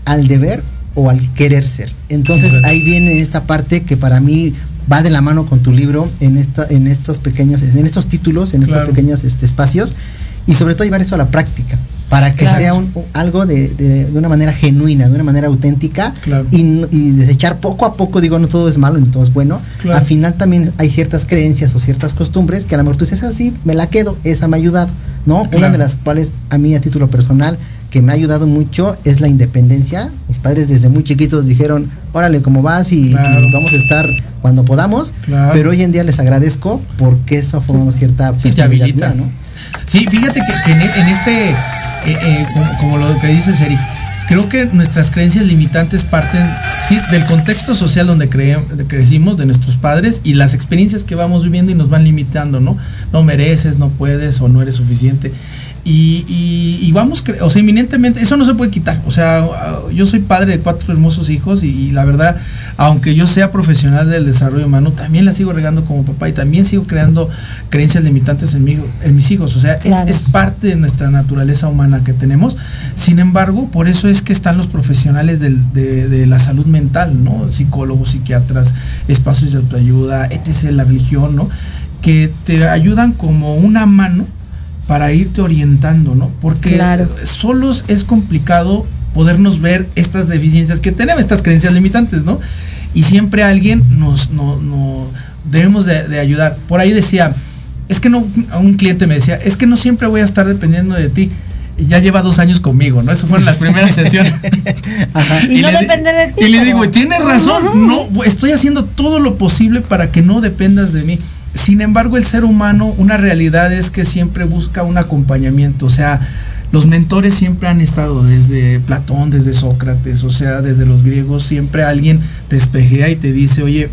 al deber o al querer ser. Entonces ahí viene esta parte que para mí va de la mano con tu libro en esta, en estos pequeños, en estos títulos, en estos Claro. pequeños este, espacios, y sobre todo llevar eso a la práctica, para que Claro. sea un- algo de, de- de una manera genuina, de una manera auténtica, Claro. y, y desechar poco a poco, digo, no todo es malo ni todo es bueno, Claro. al final también hay ciertas creencias o ciertas costumbres que a lo mejor tú dices así, me la quedo, esa me ha ayudado, ¿no? Una de las cuales a mí a título personal, que me ha ayudado mucho es la independencia. Mis padres desde muy chiquitos dijeron, órale, ¿cómo vas? Y, vamos a estar cuando podamos. Claro. Pero hoy en día les agradezco porque eso ha formado cierta Sí, personalidad mía, ¿no? Sí, fíjate que, que en, en este, eh, eh, como, lo que dice Seri, creo que nuestras creencias limitantes parten sí, del contexto social donde cre- crecimos, de nuestros padres y las experiencias que vamos viviendo y nos van limitando, ¿no? No mereces, no puedes o no eres suficiente. Y, y- y vamos, o sea, inminentemente, eso no se puede quitar. O sea, yo soy padre de cuatro hermosos hijos y, y la verdad, aunque yo sea profesional del desarrollo humano, también la sigo regando como papá y también sigo creando creencias limitantes en, mi- en mis hijos. O sea, es- parte de nuestra naturaleza humana que tenemos. Sin embargo, por eso es que están los profesionales del- de, de la salud mental, ¿no? Psicólogos, psiquiatras, espacios de autoayuda, etc., la religión, ¿no? Que te ayudan como una mano para irte orientando, ¿no? Porque Claro. solos es complicado podernos ver estas deficiencias que tenemos, estas creencias limitantes, ¿no? Y siempre alguien nos, no, no- debemos de, de ayudar. Por ahí decía, es que no, un cliente me decía, es que no siempre voy a estar dependiendo de ti. Y ya lleva dos años conmigo, ¿no? Eso fueron las primeras sesiones. Y no le depende de ti, Y le digo, tienes razón, no, estoy haciendo todo lo posible para que no dependas de mí. Sin embargo, el ser humano, una realidad es que siempre busca un acompañamiento. O sea, los mentores siempre han estado desde Platón, desde Sócrates, o sea, desde los griegos, siempre alguien te espejea y te dice, oye,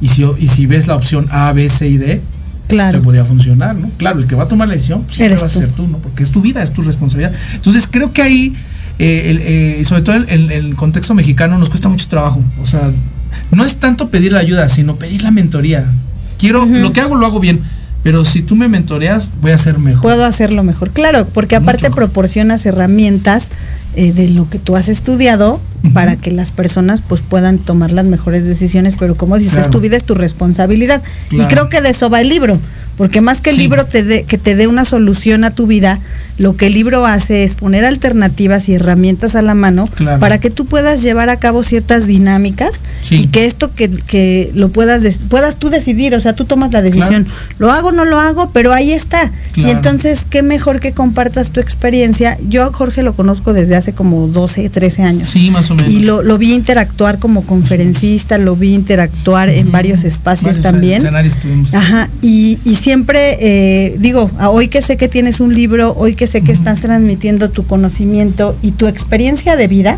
y si, y si ves la opción A, B, C y D, Claro. te podría funcionar, ¿no? Claro, el que va a tomar la decisión pues, siempre va a ser tú, ¿no? Porque es tu vida, es tu responsabilidad. Entonces creo que ahí, eh, el, eh, sobre todo en el, el contexto mexicano, nos cuesta mucho trabajo. O sea, no es tanto pedir la ayuda, sino pedir la mentoría. Quiero, lo que hago lo hago bien, pero si tú me mentoreas, voy a ser mejor. Puedo hacerlo mejor. Claro, porque aparte proporcionas herramientas eh, de lo que tú has estudiado para que las personas pues puedan tomar las mejores decisiones, pero como dices, Claro. tu vida es tu responsabilidad. Claro. Y creo que de eso va el libro, porque más que el Sí. libro te dé que te dé una solución a tu vida, lo que el libro hace es poner alternativas y herramientas a la mano Claro. para que tú puedas llevar a cabo ciertas dinámicas Sí. y que esto que, que lo puedas puedas tú decidir, o sea, tú tomas la decisión, lo hago o no lo hago, pero ahí está. Y entonces, qué mejor que compartas tu experiencia. Yo a Jorge lo conozco desde hace como 12, 13 años. Sí, más o menos. Y lo, lo vi interactuar como conferencista, lo vi interactuar en varios espacios Varios también. Ajá, y, y siempre eh, digo, a hoy que sé que tienes un libro, hoy que sé que estás transmitiendo tu conocimiento y tu experiencia de vida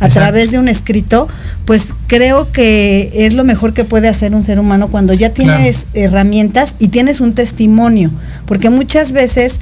a Exacto. través de un escrito, pues creo que es lo mejor que puede hacer un ser humano cuando ya tienes herramientas y tienes un testimonio, porque muchas veces,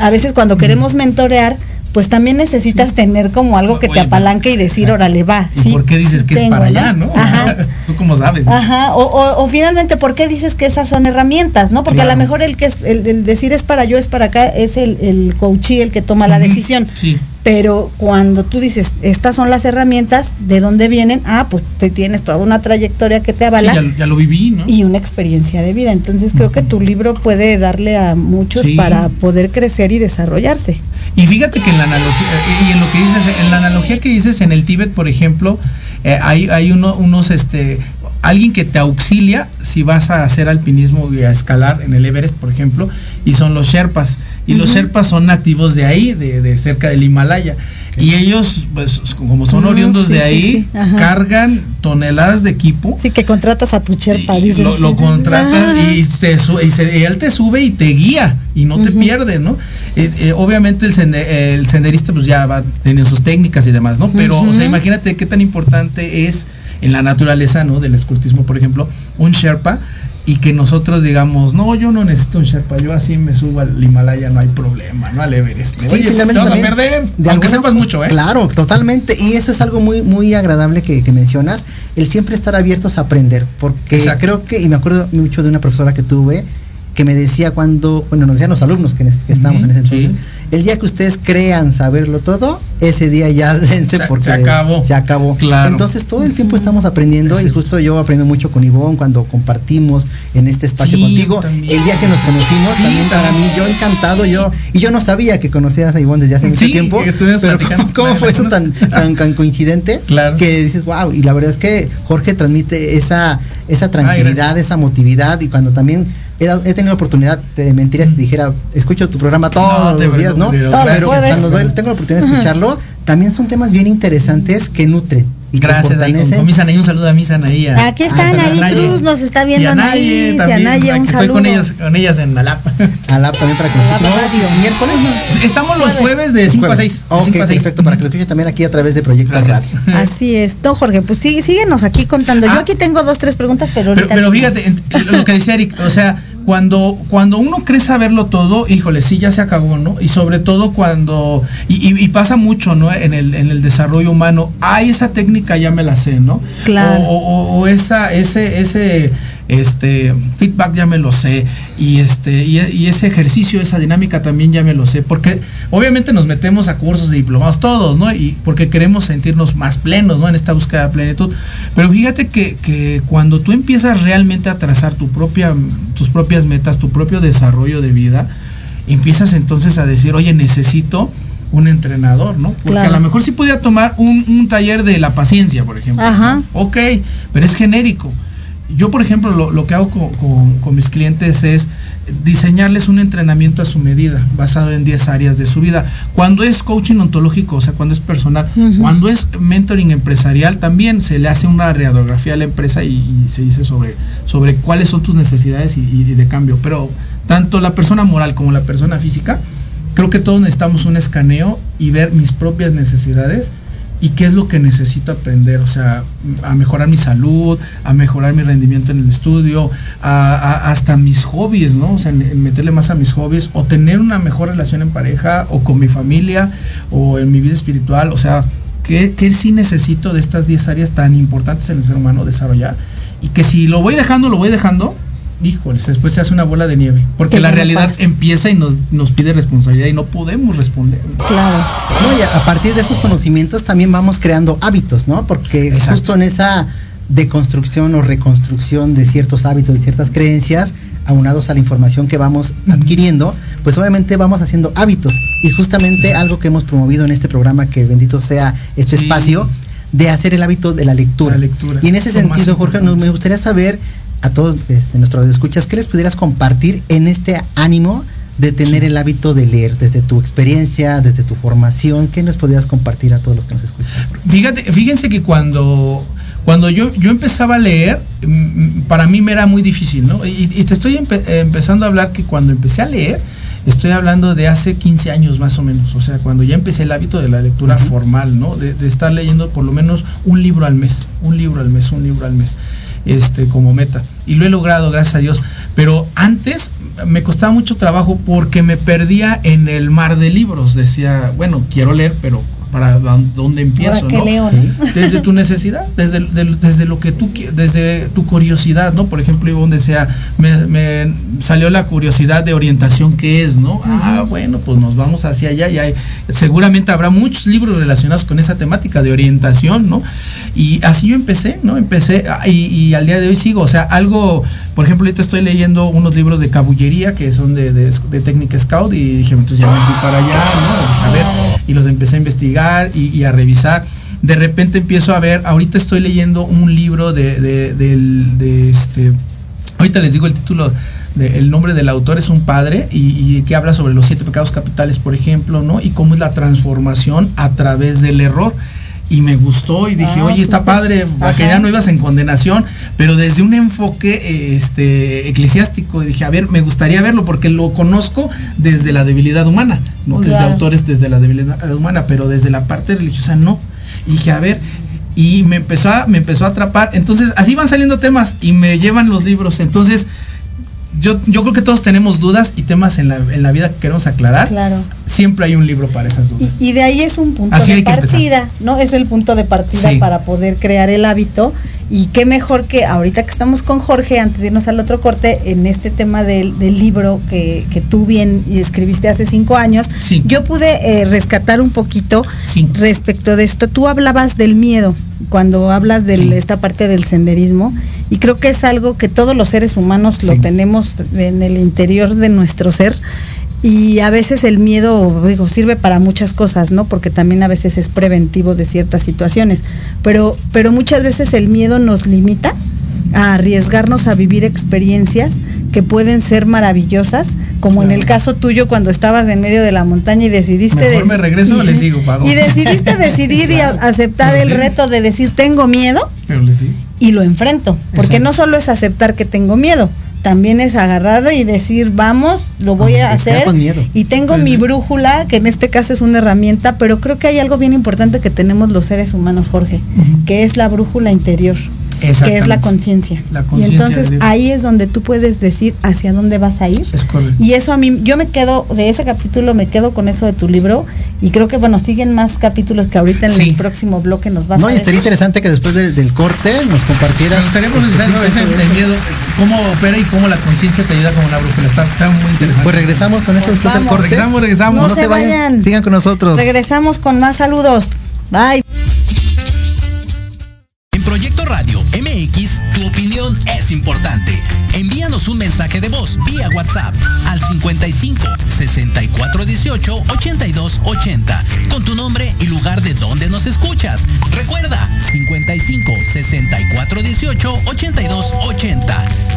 a veces cuando queremos mentorear, pues también necesitas tener como algo que te apalanque y decir, órale, va. ¿Y sí, por qué dices que es para allá, no? Ajá. Tú como sabes. Ajá, o, o- o finalmente, ¿por qué dices que esas son herramientas? ¿No? Porque a lo mejor el que es, el, el decir es para yo, es para acá, es el, el coachee el que toma la decisión. Sí. Pero cuando tú dices, estas son las herramientas, ¿de dónde vienen? Ah, pues te tienes toda una trayectoria que te avala Sí, ya, ya lo viví, ¿no? y una experiencia de vida. Entonces creo que tu libro puede darle a muchos Sí. para poder crecer y desarrollarse. Y fíjate que en la analogía, y en lo que dices, en la analogía que dices en el Tíbet, por ejemplo, eh, hay, hay uno, unos, este, alguien que te auxilia si vas a hacer alpinismo y a escalar en el Everest, por ejemplo, y son los Sherpas. Y los. Sherpas son nativos de ahí, de, de cerca del Himalaya. Y ellos, pues, como son Mm, oriundos sí, de ahí, sí. Cargan toneladas de equipo. Sí, que contratas a tu cherpa, dices. Lo, lo contratas y, se su- y se- y él te sube y te guía y no te pierde, ¿no? Eh, eh, obviamente el, sende- el senderista pues ya va teniendo sus técnicas y demás, ¿no? Pero, o sea, imagínate qué tan importante es en la naturaleza, ¿no? Del escultismo, por ejemplo, un Sherpa y que nosotros digamos, no, yo no necesito un Sherpa, yo así me subo al Himalaya, no hay problema, no al Everest. Sí, Oye, te finalmente vas a perder, de aunque sepas mucho, ¿eh? Claro, totalmente. Y eso es algo muy, muy agradable que, que mencionas, el siempre estar abiertos a aprender. Porque Exacto. creo que, y me acuerdo mucho de una profesora que tuve, que me decía cuando, bueno, nos decían los alumnos que, estábamos en ese sí. El día que ustedes crean saberlo todo, ese día ya dense Se- porque se acabó. Se acabó. Claro. Entonces todo el tiempo estamos aprendiendo y justo yo aprendo mucho con Ivonne cuando compartimos en este espacio Sí, contigo. también. El día que nos conocimos, Sí, también para mí, yo encantado, yo, y yo no sabía que conocías a Ivonne desde hace mucho Sí, tiempo. pero platicando. ¿cómo, fue eso tan, tan, tan coincidente? Claro. Que dices, wow, y la verdad es que Jorge transmite esa, esa tranquilidad, esa motividad, y cuando también he, dado- he tenido la oportunidad, te mentiría si dijera, escucho tu programa todos No los días, ¿no? preocupes, Todos los Pero cuando doy- tengo la oportunidad de escucharlo, también son temas bien interesantes que nutren y que Gracias, ahí con, con un saludo a Miss Anaí. a- Aquí a está Anaí. Cruz, nos está viendo a Anaí, Anaí un estoy con ellas, con ellas en Alapa. A la también para que nos escuchen. No, miércoles. Estamos los jueves de 5 a 6. Ok, perfecto, para que lo escuchen también aquí a través de Proyecto Radio. Así es. No, Jorge, pues sí, síguenos aquí contando. Yo aquí tengo dos, tres preguntas, pero Pero, ahorita. pero fíjate, lo que decía Eric, o sea, cuando, cuando uno cree saberlo todo, híjole, sí, ya se acabó, ¿no? Y sobre todo cuando, y, y- y pasa mucho, ¿no? En el, en el desarrollo humano, ay, esa técnica ya me la sé, ¿no? Claro. O, o- o esa, ese, ese, este, feedback ya me lo sé, y este, y, y ese ejercicio, esa dinámica también ya me lo sé, porque obviamente nos metemos a cursos de diplomados todos, ¿no? Y porque queremos sentirnos más plenos, ¿no? En esta búsqueda de plenitud. Pero fíjate que, que cuando tú empiezas realmente a trazar tu propia, tus propias metas, tu propio desarrollo de vida, empiezas entonces a decir, oye, necesito un entrenador, ¿no? Porque Claro. a lo mejor sí podía tomar un, un taller de la paciencia, por ejemplo. Ajá. Ok, pero es genérico. Yo, por ejemplo, lo, lo que hago con, con- con mis clientes es diseñarles un entrenamiento a su medida, basado en 10 áreas de su vida. Cuando es coaching ontológico, o sea, cuando es personal, cuando es mentoring empresarial, también se le hace una radiografía a la empresa y, y se dice sobre, sobre cuáles son tus necesidades y, y de cambio. Pero tanto la persona moral como la persona física, creo que todos necesitamos un escaneo y ver mis propias necesidades y qué es lo que necesito aprender, o sea, a mejorar mi salud, a mejorar mi rendimiento en el estudio, a- hasta mis hobbies, ¿no? O sea, meterle más a mis hobbies, o tener una mejor relación en pareja, o con mi familia, o en mi vida espiritual, o sea, ¿qué, qué sí necesito de estas 10 áreas tan importantes en el ser humano desarrollar? Y que si lo voy dejando, lo voy dejando, híjoles, después se hace una bola de nieve, porque Que la realidad empieza y nos, nos pide responsabilidad y no podemos responder. Claro. No, y a a partir de esos conocimientos también vamos creando hábitos, ¿no? Porque Exacto. justo en esa deconstrucción o reconstrucción de ciertos hábitos y ciertas creencias, aunados a la información que vamos adquiriendo, pues obviamente vamos haciendo hábitos. Y justamente algo que hemos promovido en este programa, que bendito sea este Sí. espacio, de hacer el hábito de la lectura. La lectura. Y en ese sentido, Jorge, nos, me gustaría saber a todos este, nuestros escuchas, ¿qué les pudieras compartir en este ánimo de tener el hábito de leer desde tu experiencia, desde tu formación? ¿Qué nos podrías compartir a todos los que nos escuchan? Fíjate, fíjense que cuando, cuando yo, yo empezaba a leer, mm, para mí me era muy difícil, ¿no? Y, y te estoy empe- eh, empezando a hablar que cuando empecé a leer, estoy hablando de hace 15 años más o menos, o sea, cuando ya empecé el hábito de la lectura formal, ¿no? De, de estar leyendo por lo menos un libro al mes, un libro al mes, un libro al mes, este, como meta. Y lo he logrado, gracias a Dios. Pero antes me costaba mucho trabajo porque me perdía en el mar de libros. Decía, bueno, quiero leer, pero ¿para dónde- empiezo? ¿no? leo, desde tu necesidad, desde, desde lo que tú desde tu curiosidad, ¿no? Por ejemplo, Ivonne decía, me, me salió la curiosidad de orientación que es, ¿no? Ah, bueno, pues nos vamos hacia allá y hay- seguramente habrá muchos libros relacionados con esa temática de orientación, ¿no? Y así yo empecé, ¿no? Empecé ah, y, y al día de hoy sigo, o sea, algo, por ejemplo, ahorita estoy leyendo unos libros de cabullería que son de, de, técnica scout y dije, entonces ya me fui para allá, ¿no? A ver, y los empecé a investigar y, a revisar. De repente empiezo a ver, ahorita estoy leyendo un libro de, de, este, ahorita les digo el título, el nombre del autor es un padre y, y que habla sobre los siete pecados capitales, por ejemplo, ¿no? Y cómo es la transformación a través del error. Y me gustó y dije, Ah, oye, está padre, porque ya no ibas en condenación, pero desde un enfoque eh, este, eclesiástico. Y dije, a ver, me gustaría verlo porque lo conozco desde la debilidad humana, ¿no? Desde Claro. autores desde la debilidad humana, pero desde la parte religiosa no. Y dije, a ver, y me empezó a, me empezó a atrapar. Entonces, así van saliendo temas y me llevan los libros. Entonces, yo, yo creo que todos tenemos dudas y temas en la, en la vida que queremos aclarar. Claro. Siempre hay un libro para esas dudas. Y, y de ahí es un punto Así de empezar. partida, ¿no? Es el punto de partida Sí. para poder crear el hábito. Y qué mejor que ahorita que estamos con Jorge, antes de irnos al otro corte, en este tema del, del libro que, que tú bien y escribiste hace cinco años, Sí. yo pude eh, rescatar un poquito Sí. respecto de esto. Tú hablabas del miedo cuando hablas de Sí. esta parte del senderismo y creo que es algo que todos los seres humanos lo tenemos en el interior de nuestro ser y a veces el miedo digo sirve para muchas cosas no porque también a veces es preventivo de ciertas situaciones pero pero muchas veces el miedo nos limita a arriesgarnos a vivir experiencias que pueden ser maravillosas, como en el caso tuyo cuando estabas en medio de la montaña y decidiste Mejor me regreso o le sigo, Pago. y decidiste decidir y aceptar Pero el sí. reto de decir tengo miedo Pero le sigo. y lo enfrento, porque Exacto. no solo es aceptar que tengo miedo, también es agarrar y decir, vamos, lo voy a hacer. Y tengo mi brújula, que en este caso es una herramienta, pero creo que hay algo bien importante que tenemos los seres humanos, Jorge, que es la brújula interior, que es la conciencia. Y entonces ahí es donde tú puedes decir hacia dónde vas a ir. Es correcto. Y eso a mí, yo me quedo, de ese capítulo me quedo con eso de tu libro, y creo que bueno, siguen más capítulos que ahorita en Sí. el próximo bloque nos vas No, a y decir. estaría interesante que después del- del corte nos compartieras. Estaremos necesitando ese de miedo, cómo opera y cómo la conciencia te ayuda como una brújula. Está, está muy interesante. Pues regresamos con esto después del Vamos. corte. Regresamos, regresamos. No se vayan. Sigan con nosotros. Regresamos con más saludos. Bye. Un mensaje de voz vía WhatsApp al 55 64 18 82 80 con tu nombre y lugar de donde nos escuchas. Recuerda 55 64 18 82 80.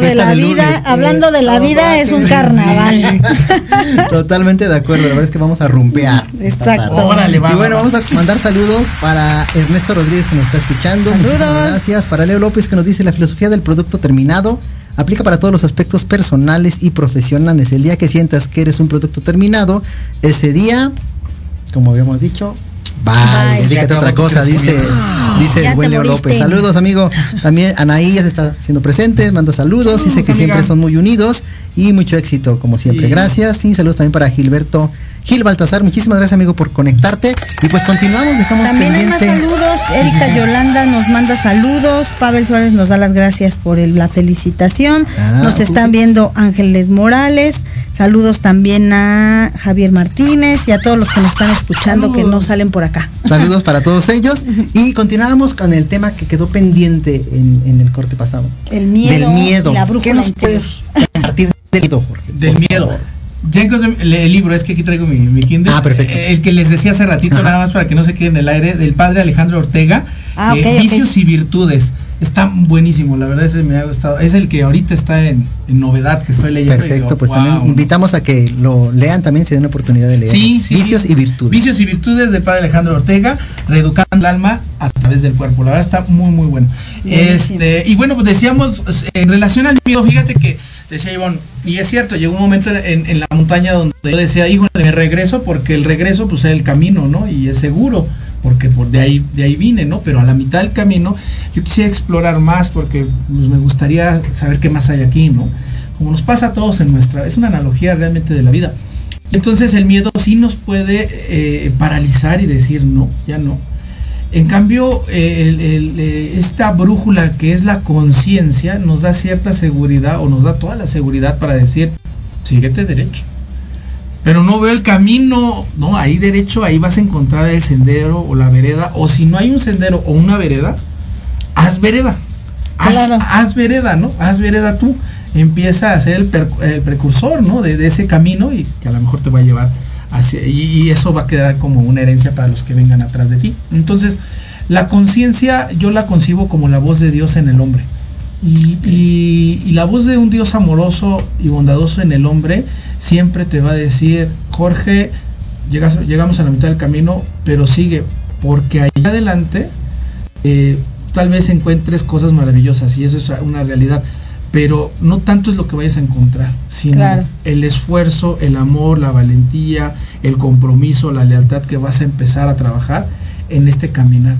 Hablando de la vida, hablando de la vida es un carnaval. Totalmente de acuerdo, la verdad es que vamos a rumbear. esta Exacto. Órale, va, y bueno, va, va. vamos a mandar saludos para Ernesto Rodríguez que nos está escuchando. Saludos. Muchísimas gracias. Para Leo López que nos dice la filosofía del producto terminado aplica para todos los aspectos personales y profesionales. El día que sientas que eres un producto terminado, ese día, como habíamos dicho, bye. Bye. Dedícate a otra cosa, dice, dice Ya. López. Saludos, amigo. También Anaí ya se está haciendo presente, manda saludos, dice que amiga. siempre son muy unidos y mucho éxito, como siempre. Sí. Gracias. Y saludos también para Gilberto Gil Baltasar, muchísimas gracias amigo por conectarte. Y pues continuamos, dejamos También hay más pendiente. saludos. Erika Yolanda nos manda saludos. Pavel Suárez nos da las gracias por el- la felicitación. Ah, nos están viendo Ángeles Morales. Saludos también a Javier Martínez y a todos los que nos están escuchando que no salen por acá. Saludos para todos ellos. Y continuamos con el tema que quedó pendiente en, en el corte pasado. El miedo. Del miedo. y la ¿Qué nos puedes compartir del miedo, Jorge? Del miedo. Ya encontré el, libro, es que aquí traigo mi, mi Kindle. Ah, perfecto. Eh, El que les decía hace ratito, nada más para que no se quede en el aire, del padre Alejandro Ortega. Ah, eh, ok, ok. Vicios y virtudes. Está buenísimo, la verdad ese me ha gustado. Es el que ahorita está en, en novedad que estoy leyendo. Perfecto, digo, pues "Wow". también invitamos a que lo lean también, se den la oportunidad de leer. Sí, sí, Vicios sí. y virtudes. Vicios y virtudes de padre Alejandro Ortega, reeducando el alma a través del cuerpo. La verdad está muy, muy bueno. Buenísimo. Este, y bueno, pues decíamos, en relación al miedo, fíjate que decía Ivonne, y es cierto, llegó un momento en, en la montaña donde yo decía, híjole, me regreso, porque el regreso, pues es el camino, ¿no? Y es seguro, porque por de ahí, de ahí vine, ¿no? Pero a la mitad del camino, yo quisiera explorar más, porque pues, me gustaría saber qué más hay aquí, ¿no? Como nos pasa a todos en nuestra, es una analogía realmente de la vida. Entonces el miedo sí nos puede eh, paralizar y decir no, ya no. En cambio, eh, eh, esta brújula que es la conciencia nos da cierta seguridad o nos da toda la seguridad para decir, síguete derecho. Pero no veo el camino, no, ahí derecho, ahí vas a encontrar el sendero o la vereda. O si no hay un sendero o una vereda, haz vereda. Haz, haz vereda, ¿no? Haz vereda tú. Empieza a ser el, per- el precursor, ¿no? De, de ese camino y que a lo mejor te va a llevar hacia. Y, y eso va a quedar como una herencia para los que vengan atrás de ti. Entonces, la conciencia yo la concibo como la voz de Dios en el hombre. Y, y- y la voz de un Dios amoroso y bondadoso en el hombre siempre te va a decir, Jorge, llegas- llegamos a la mitad del camino, pero sigue, porque ahí adelante eh, tal vez encuentres cosas maravillosas y eso es una realidad, pero no tanto es lo que vayas a encontrar, sino Claro. el esfuerzo, el amor, la valentía, el compromiso, la lealtad que vas a empezar a trabajar en este caminar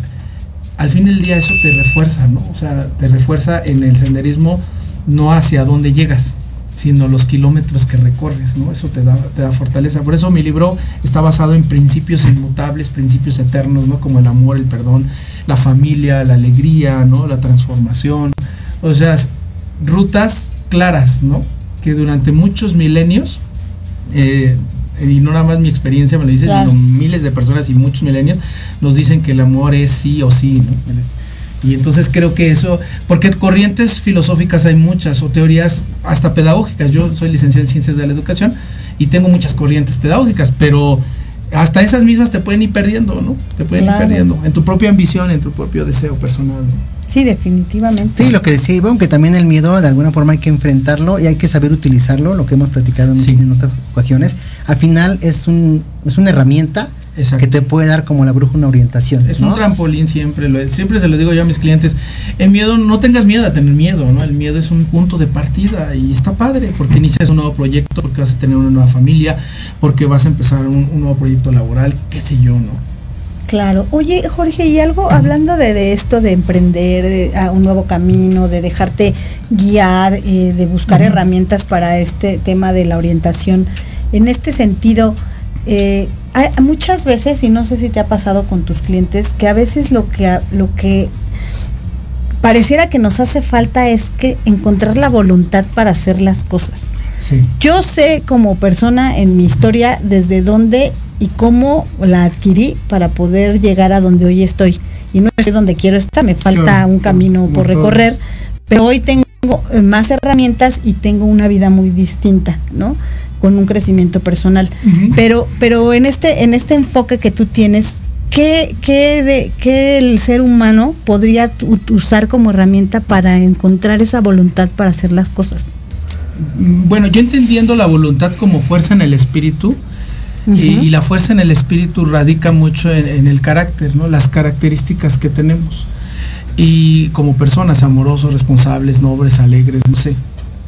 al fin del día eso te refuerza, ¿no? O sea, te refuerza en el senderismo no hacia dónde llegas, sino los kilómetros que recorres, ¿no? Eso te da, te da fortaleza. Por eso mi libro está basado en principios inmutables, principios eternos, ¿no? Como el amor, el perdón, la familia, la alegría, ¿no? La transformación. O sea, rutas claras, ¿no? Que durante muchos milenios, eh, y no nada más mi experiencia me lo dice, Claro. sino miles de personas y muchos milenios nos dicen que el amor es sí o sí, ¿no? Y entonces creo que eso, porque corrientes filosóficas hay muchas, o teorías hasta pedagógicas. Yo soy licenciado en ciencias de la educación y tengo muchas corrientes pedagógicas, pero hasta esas mismas te pueden ir perdiendo, ¿no? Te pueden Claro. ir perdiendo en tu propia ambición, en tu propio deseo personal. ¿no? Sí, definitivamente. Sí, lo que decía Ivonne, que también el miedo de alguna forma hay que enfrentarlo y hay que saber utilizarlo, lo que hemos platicado en, en otras ocasiones. Al final es, un, es una herramienta que te puede dar como la bruja una orientación. Es ¿no? un trampolín siempre, lo, siempre se lo digo yo a mis clientes. El miedo, no tengas miedo a tener miedo, ¿no? El miedo es un punto de partida y está padre porque inicias un nuevo proyecto, porque vas a tener una nueva familia, porque vas a empezar un, un nuevo proyecto laboral, qué sé yo, ¿no? Claro. Oye, Jorge, y algo hablando de, de esto de emprender de, a un nuevo camino, de dejarte guiar, eh, de buscar herramientas para este tema de la orientación. En este sentido, eh, hay muchas veces, y no sé si te ha pasado con tus clientes, que a veces lo que lo que pareciera que nos hace falta es que encontrar la voluntad para hacer las cosas. Sí. Yo sé como persona en mi historia desde dónde y cómo la adquirí para poder llegar a donde hoy estoy. Y no estoy donde quiero estar, me falta Claro, un camino por recorrer, pero hoy tengo más herramientas y tengo una vida muy distinta, ¿no? Con un crecimiento personal. Pero, pero en este, en este enfoque que tú tienes, ¿qué, qué, de, qué el ser humano podría usar como herramienta para encontrar esa voluntad para hacer las cosas? Bueno, yo entendiendo la voluntad como fuerza en el espíritu, y, y la fuerza en el espíritu radica mucho en, en el carácter, ¿no? Las características que tenemos. Y como personas amorosos, responsables, nobles, alegres, no sé.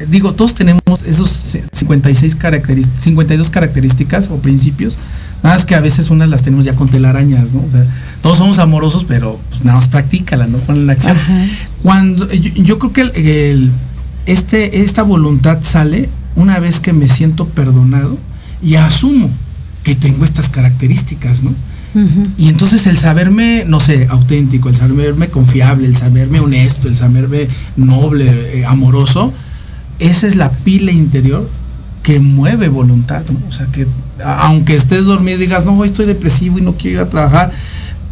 Digo, todos tenemos esos 56 características, 52 características o principios, nada más que a veces unas las tenemos ya con telarañas, ¿no? O sea, todos somos amorosos, pero pues, nada más practícala, ¿no? Ponla en acción. Cuando yo, yo creo que el- el- este, esta voluntad sale una vez que me siento perdonado y asumo que tengo estas características, ¿no? Y entonces el saberme, no sé, auténtico, el saberme confiable, el saberme honesto, el saberme noble, eh, amoroso, esa es la pila interior que mueve voluntad. O sea, que aunque estés dormido y digas, no, estoy depresivo y no quiero ir a trabajar,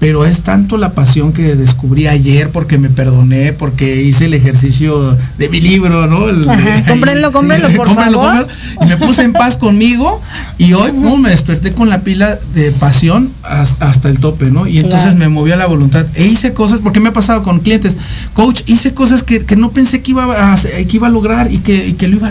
pero es tanto la pasión que descubrí ayer porque me perdoné, porque hice el ejercicio de mi libro, ¿no? El- Ajá, cómprenlo, cómprenlo, por Cómprenlo, favor. cómprenlo. Y me puse en paz conmigo y hoy me desperté con la pila de pasión has- hasta, el tope, ¿no? Y entonces Claro. me movió a la voluntad. E hice cosas, porque me ha pasado con clientes, coach, hice cosas que, que no pensé que iba, a, que iba a lograr y que, y que lo iba a